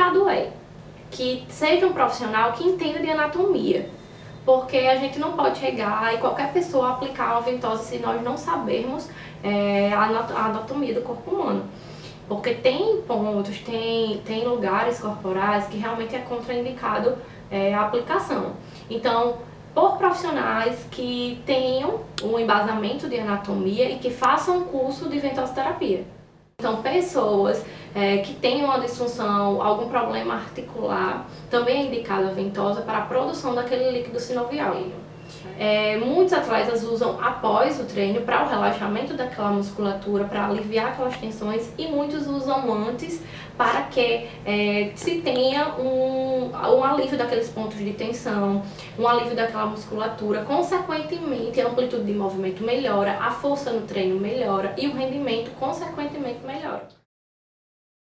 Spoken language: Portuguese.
indicado é que seja um profissional que entenda de anatomia, porque a gente não pode chegar e qualquer pessoa aplicar uma ventosa se nós não sabermos é, a anatomia do corpo humano. Porque tem pontos, tem, tem lugares corporais que realmente é contraindicado é, a aplicação. Então, por profissionais que tenham um embasamento de anatomia e que façam um curso de ventosoterapia. Então, pessoas é, que tenham uma disfunção, algum problema articular, também é indicada a ventosa para a produção daquele líquido sinovial. É, muitos atletas usam após o treino para o relaxamento daquela musculatura, para aliviar aquelas tensões e muitos usam antes para que é, se tenha um, um alívio daqueles pontos de tensão, um alívio daquela musculatura. Consequentemente, a amplitude de movimento melhora, a força no treino melhora e o rendimento, consequentemente, melhora.